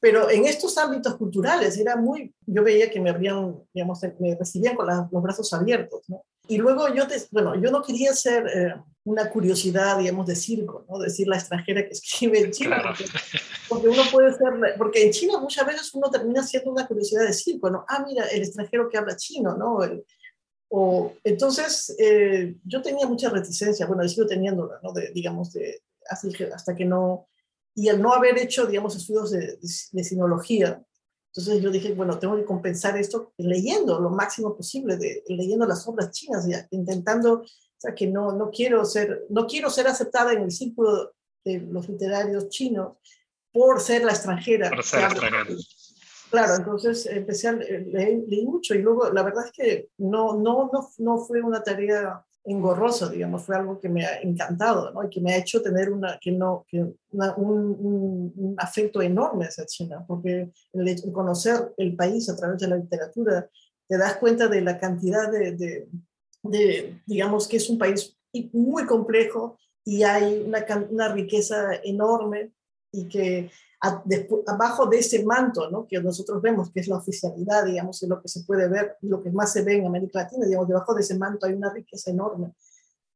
Pero en estos ámbitos culturales era muy, yo veía que me habrían, digamos, me recibían con los brazos abiertos, ¿no? Y luego yo, te, bueno, yo no quería ser eh, una curiosidad, digamos, de circo, ¿no? Decir la extranjera que escribe en China, porque, uno puede ser, porque en China muchas veces uno termina siendo una curiosidad de circo, ¿no? Ah, mira, el extranjero que habla chino, ¿no? o, entonces, eh, yo tenía mucha reticencia, bueno, sigo teniéndola, ¿no? De, digamos, de, hasta que no, y al no haber hecho, digamos, estudios de, de, sinología, entonces yo dije, bueno, tengo que compensar esto leyendo lo máximo posible, de, leyendo las obras chinas, ya, intentando o sea, que no, no, quiero ser, no quiero ser aceptada en el círculo de los literarios chinos por ser la extranjera. Por ser extranjera. Claro, entonces empecé a leer, leí mucho y luego la verdad es que no, no, no, no fue una tarea engorrosa, digamos, fue algo que me ha encantado, ¿no? Y que me ha hecho tener una, que no, que un, afecto enorme hacia China, porque el, conocer el país a través de la literatura, te das cuenta de la cantidad de, de, de, digamos que es un país muy complejo y hay una, una riqueza enorme y que abajo de ese manto ¿no? que nosotros vemos, que es la oficialidad, digamos, es lo que se puede ver, lo que más se ve en América Latina, digamos, debajo de ese manto hay una riqueza enorme.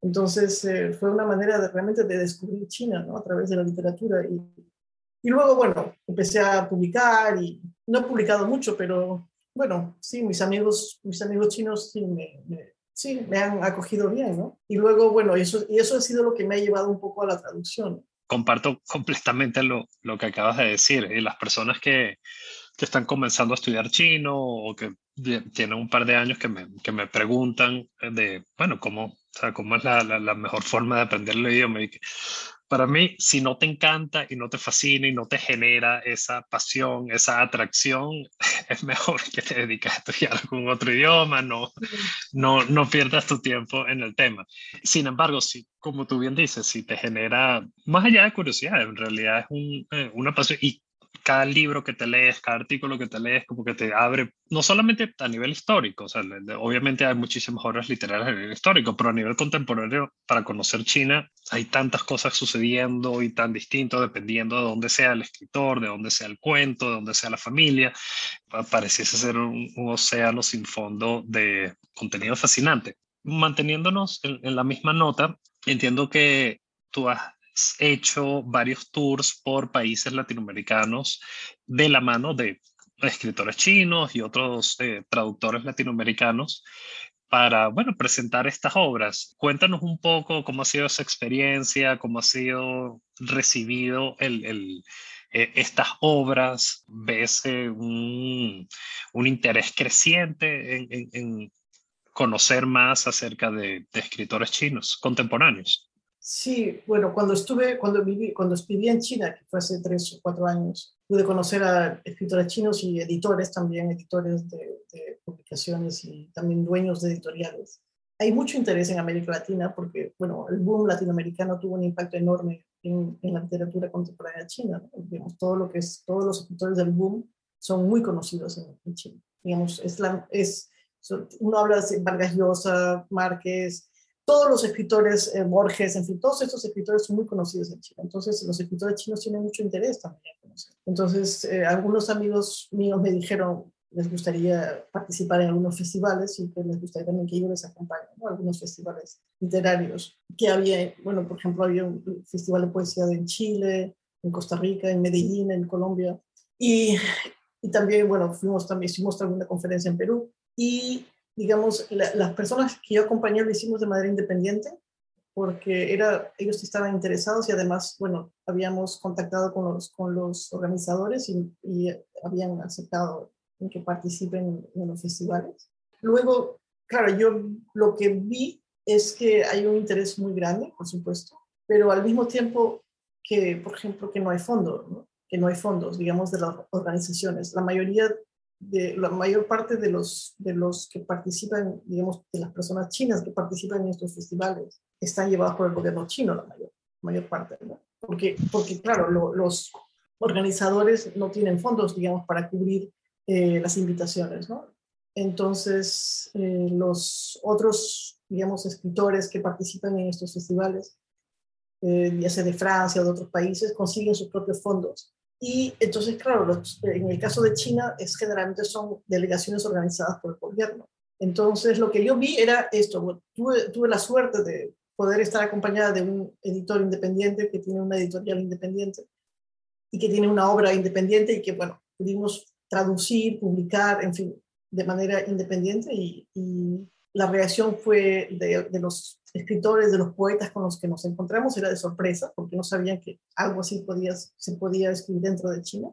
Entonces eh, fue una manera de, realmente de descubrir China ¿no? a través de la literatura. Y, y luego, bueno, empecé a publicar y no he publicado mucho, pero bueno, sí, mis amigos, mis amigos chinos sí me, sí, me han acogido bien, ¿no? Y luego, bueno, eso, y eso ha sido lo que me ha llevado un poco a la traducción. Comparto completamente lo, lo que acabas de decir. Y las personas que, que están comenzando a estudiar chino o que tienen un par de años que me, que me preguntan de, bueno, cómo, o sea, cómo es la, la, mejor forma de aprender el idioma. Y para mí, si no te encanta y no te fascina y no te genera esa pasión, esa atracción, [laughs] es mejor que te dediques a estudiar algún otro idioma, no, no, no pierdas tu tiempo en el tema. Sin embargo, si, como tú bien dices, si te genera, más allá de curiosidad, en realidad es un, eh, una pasión y cada libro que te lees, cada artículo que te lees, como que te abre, no solamente a nivel histórico, o sea, obviamente hay muchísimas obras literarias a nivel histórico, pero a nivel contemporáneo, para conocer China, hay tantas cosas sucediendo y tan distinto dependiendo de dónde sea el escritor, de dónde sea el cuento, de dónde sea la familia. Pareciese ser un, océano sin fondo de contenido fascinante. Manteniéndonos en, en la misma nota, entiendo que tú has hecho varios tours por países latinoamericanos de la mano de escritores chinos y otros eh, traductores latinoamericanos para, bueno, presentar estas obras. Cuéntanos un poco cómo ha sido esa experiencia, cómo ha sido recibido el, el, eh, estas obras. ¿Ves eh, un, un, interés creciente en, en, en, conocer más acerca de, de escritores chinos contemporáneos? Sí, bueno, cuando estuve, cuando viví, cuando viví en China, que fue hace tres o cuatro años, pude conocer a escritores chinos y editores también, editores de, de, publicaciones y también dueños de editoriales. Hay mucho interés en América Latina porque, bueno, el boom latinoamericano tuvo un impacto enorme en, en la literatura contemporánea china. ¿no? Digamos, todo lo que es, todos los escritores del boom son muy conocidos en, en China. Digamos, es, la, es uno habla de Vargas Llosa, Márquez, todos los escritores, eh, Borges, en fin, todos estos escritores son muy conocidos en China. Entonces, los escritores chinos tienen mucho interés también. Entonces, eh, algunos amigos míos me dijeron, les gustaría participar en algunos festivales y que les gustaría también que yo les acompañe, ¿no? Algunos festivales literarios que había, bueno, por ejemplo, había un festival de poesía en Chile, en Costa Rica, en Medellín, en Colombia. Y, y también, bueno, fuimos también, hicimos también una conferencia en Perú. Y digamos, la, las personas que yo acompañé lo hicimos de manera independiente, porque era, ellos estaban interesados y además, bueno, habíamos contactado con los, con los organizadores y, y habían aceptado en que participen en los festivales. Luego, claro, yo lo que vi es que hay un interés muy grande, por supuesto, pero al mismo tiempo que, por ejemplo, que no hay fondos, ¿no? que no hay fondos, digamos, de las organizaciones. La mayoría de la mayor parte de los, de los que participan, digamos, de las personas chinas que participan en estos festivales, están llevados por el gobierno chino, la mayor, mayor parte, ¿no? Porque, porque claro, lo, los organizadores no tienen fondos, digamos, para cubrir eh, las invitaciones, ¿no? Entonces, eh, los otros, digamos, escritores que participan en estos festivales, eh, ya sea de Francia o de otros países, consiguen sus propios fondos y entonces, claro, los, en el caso de China, es, generalmente son delegaciones organizadas por el gobierno. Entonces, lo que yo vi era esto. Tuve, tuve la suerte de poder estar acompañada de un editor independiente que tiene una editorial independiente y que tiene una obra independiente y que, bueno, pudimos traducir, publicar, en fin, de manera independiente y, y la reacción fue de, los escritores, de los poetas con los que nos encontramos, era de sorpresa, porque no sabían que algo así podía, se podía escribir dentro de China.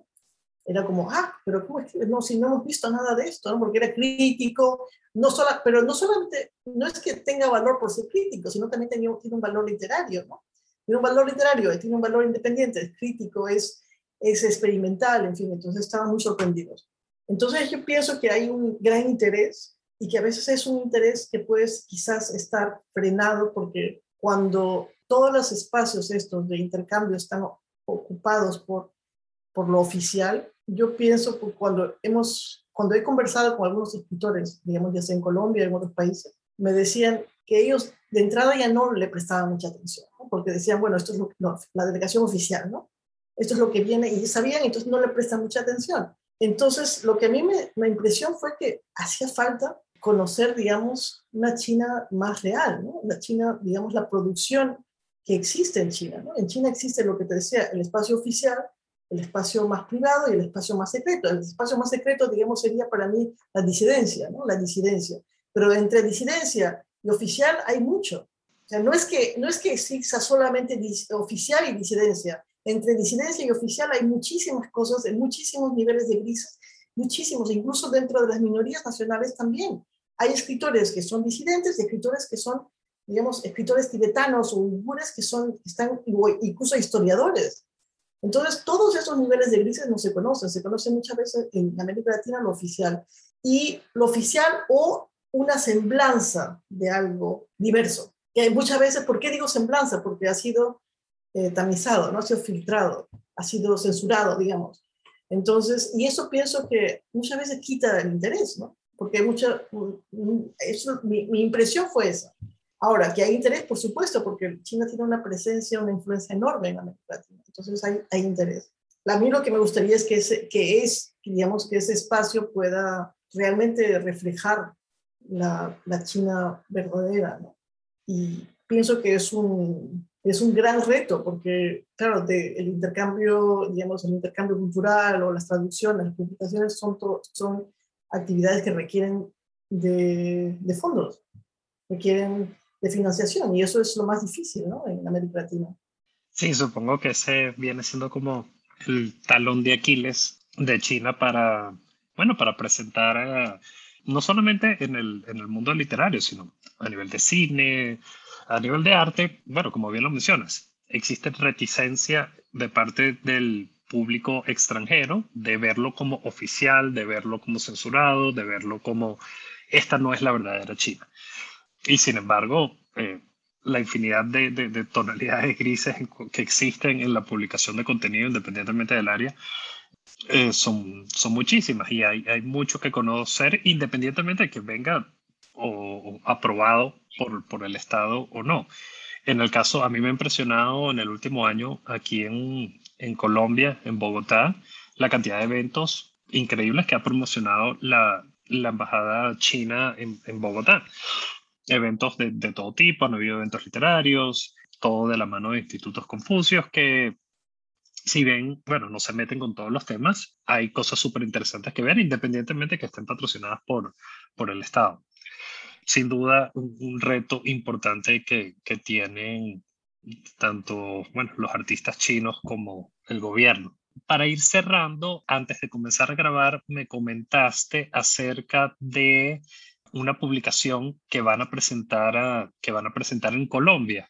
Era como, ah, pero ¿cómo no, si no hemos visto nada de esto? ¿no? Porque era crítico, no solo, pero no solamente, no es que tenga valor por ser crítico, sino también tiene un valor literario, ¿no? Tiene un valor literario, tiene un valor independiente, es crítico, es, es experimental, en fin, entonces estaban muy sorprendidos. Entonces yo pienso que hay un gran interés y que a veces es un interés que puedes quizás estar frenado porque cuando todos los espacios estos de intercambio están ocupados por, por lo oficial, yo pienso que cuando hemos, cuando he conversado con algunos escritores, digamos ya sea en Colombia, en otros países, me decían que ellos de entrada ya no le prestaban mucha atención, ¿no? porque decían, bueno, esto es lo, no, la delegación oficial, ¿no? Esto es lo que viene y sabían, entonces no le prestan mucha atención. Entonces, lo que a mí me, me impresión fue que hacía falta conocer, digamos, una China más real, ¿no? La China, digamos, la producción que existe en China, ¿no? En China existe lo que te decía, el espacio oficial, el espacio más privado y el espacio más secreto. El espacio más secreto, digamos, sería para mí la disidencia, ¿no? La disidencia. Pero entre disidencia y oficial hay mucho. O sea, no es que, no es que exista solamente oficial y disidencia. Entre disidencia y oficial hay muchísimas cosas, en muchísimos niveles de grises, muchísimos, incluso dentro de las minorías nacionales también hay escritores que son disidentes escritores que son, digamos, escritores tibetanos o uigures que son, están incluso historiadores. Entonces, todos esos niveles de grises no se conocen, se conocen muchas veces en América Latina lo oficial. Y lo oficial o una semblanza de algo diverso. Muchas veces, ¿por qué digo semblanza? Porque ha sido eh, tamizado, no ha sido filtrado, ha sido censurado, digamos. Entonces, y eso pienso que muchas veces quita el interés, ¿no? porque mucha, eso, mi, impresión fue esa. Ahora, que hay interés, por supuesto, porque China tiene una presencia, una influencia enorme en América Latina, entonces hay, hay interés. A mí lo que me gustaría es que, ese, que es, digamos, que ese espacio pueda realmente reflejar la, la China verdadera, ¿no? Y pienso que es un, es un gran reto porque, claro, el intercambio, digamos, el intercambio cultural o las traducciones, las publicaciones son, son actividades que requieren de, de, fondos, requieren de financiación y eso es lo más difícil, ¿no? En América Latina. Sí, supongo que ese viene siendo como el talón de Aquiles de China para, bueno, para presentar no solamente en el, en el mundo literario, sino a nivel de cine, a nivel de arte, bueno, como bien lo mencionas, existe reticencia de parte del público extranjero de verlo como oficial, de verlo como censurado, de verlo como esta no es la verdadera China. Y sin embargo, eh, la infinidad de, de, tonalidades [laughs] grises que existen en la publicación de contenido independientemente del área eh, son, son muchísimas y hay, hay mucho que conocer independientemente de que venga o, aprobado por, por el Estado o no. En el caso, a mí me ha impresionado en el último año aquí en, en Colombia, en Bogotá, la cantidad de eventos increíbles que ha promocionado la, la Embajada China en, en Bogotá eventos de, de, todo tipo, han habido eventos literarios, todo de la mano de institutos confucios que, si bien, bueno, no se meten con todos los temas, hay cosas súper interesantes que ver, independientemente que estén patrocinadas por, por el Estado. Sin duda, un, reto importante que, que tienen tanto bueno, los artistas chinos como el gobierno. Para ir cerrando, antes de comenzar a grabar, me comentaste acerca de una publicación que van a presentar, que van a presentar en Colombia.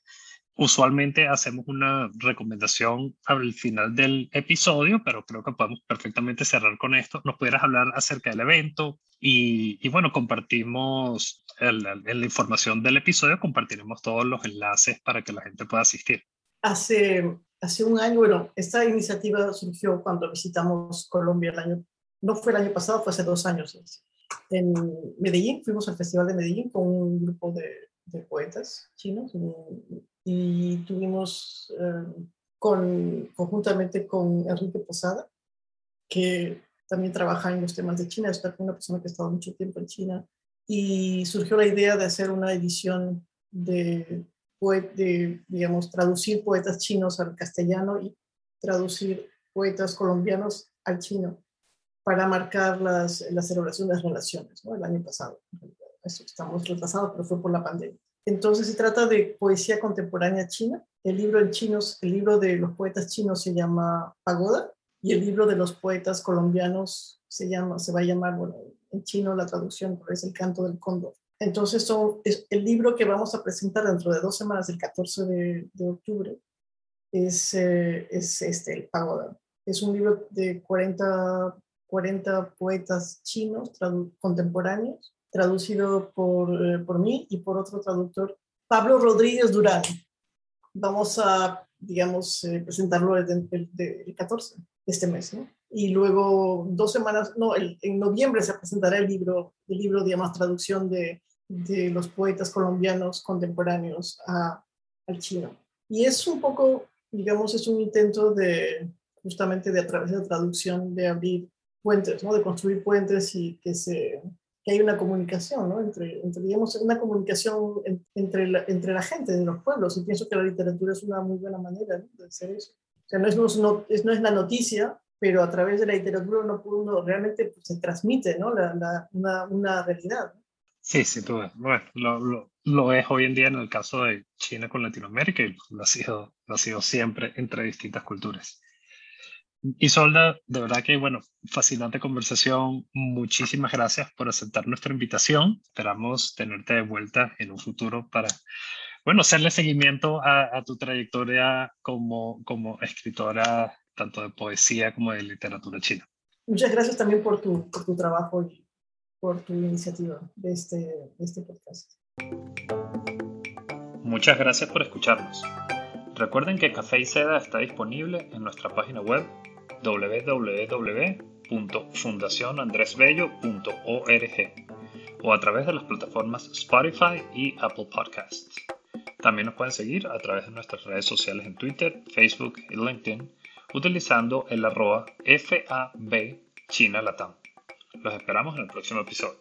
Usualmente hacemos una recomendación al final del episodio, pero creo que podemos perfectamente cerrar con esto. ¿Nos pudieras hablar acerca del evento? Y, bueno, compartimos en la información del episodio, compartiremos todos los enlaces para que la gente pueda asistir. Hace, hace un año, bueno, esta iniciativa surgió cuando visitamos Colombia el año, no fue el año pasado, fue hace dos años en Medellín, fuimos al Festival de Medellín con un grupo de, poetas chinos y, tuvimos eh, con, conjuntamente con Enrique Posada, que también trabaja en los temas de China, es una persona que ha estado mucho tiempo en China, y surgió la idea de hacer una edición de, de digamos, traducir poetas chinos al castellano y traducir poetas colombianos al chino para marcar las, la celebración de las relaciones, ¿no? El año pasado. estamos retrasados, pero fue por la pandemia. Entonces se trata de poesía contemporánea china. El libro en chinos, el libro de los poetas chinos se llama Pagoda y el libro de los poetas colombianos se llama, se va a llamar, bueno, en chino la traducción es El canto del cóndor. Entonces el libro que vamos a presentar dentro de dos semanas, el 14 de, de octubre, es, eh, es este, el Pagoda. Es un libro de 40 40 poetas chinos contemporáneos, traducido por, eh, por mí y por otro traductor, Pablo Rodríguez Durán. Vamos a, digamos, eh, presentarlo el, el, 14 de este mes, ¿no? Y luego, dos semanas, no, en noviembre se presentará el libro, el libro, digamos, traducción de, de los poetas colombianos contemporáneos a, al chino. Y es un poco, digamos, es un intento de, justamente de a través de la traducción, de abrir puentes, ¿no? De construir puentes y que, se, que hay una comunicación, ¿no? Entre, entre digamos, una comunicación entre, la, entre la gente de los pueblos. Y pienso que la literatura es una muy buena manera de hacer eso. O sea, no es, no, es, no es la noticia, pero a través de la literatura uno, uno realmente pues, se transmite, ¿no? La, la, una, una, realidad. Sí, sí, tú Bueno, lo, lo, lo, es hoy en día en el caso de China con Latinoamérica y lo ha sido, lo ha sido siempre entre distintas culturas. Isolda, de verdad que, bueno, fascinante conversación. Muchísimas gracias por aceptar nuestra invitación. Esperamos tenerte de vuelta en un futuro para, bueno, hacerle seguimiento a, tu trayectoria como, como escritora, tanto de poesía como de literatura china. Muchas gracias también por tu, por tu trabajo y por tu iniciativa de este, de este podcast. Muchas gracias por escucharnos. Recuerden que Café y Seda está disponible en nuestra página web www.fundacionandresbello.org o a través de las plataformas Spotify y Apple Podcasts. También nos pueden seguir a través de nuestras redes sociales en Twitter, Facebook y LinkedIn utilizando el arroba FAB China Latam. Los esperamos en el próximo episodio.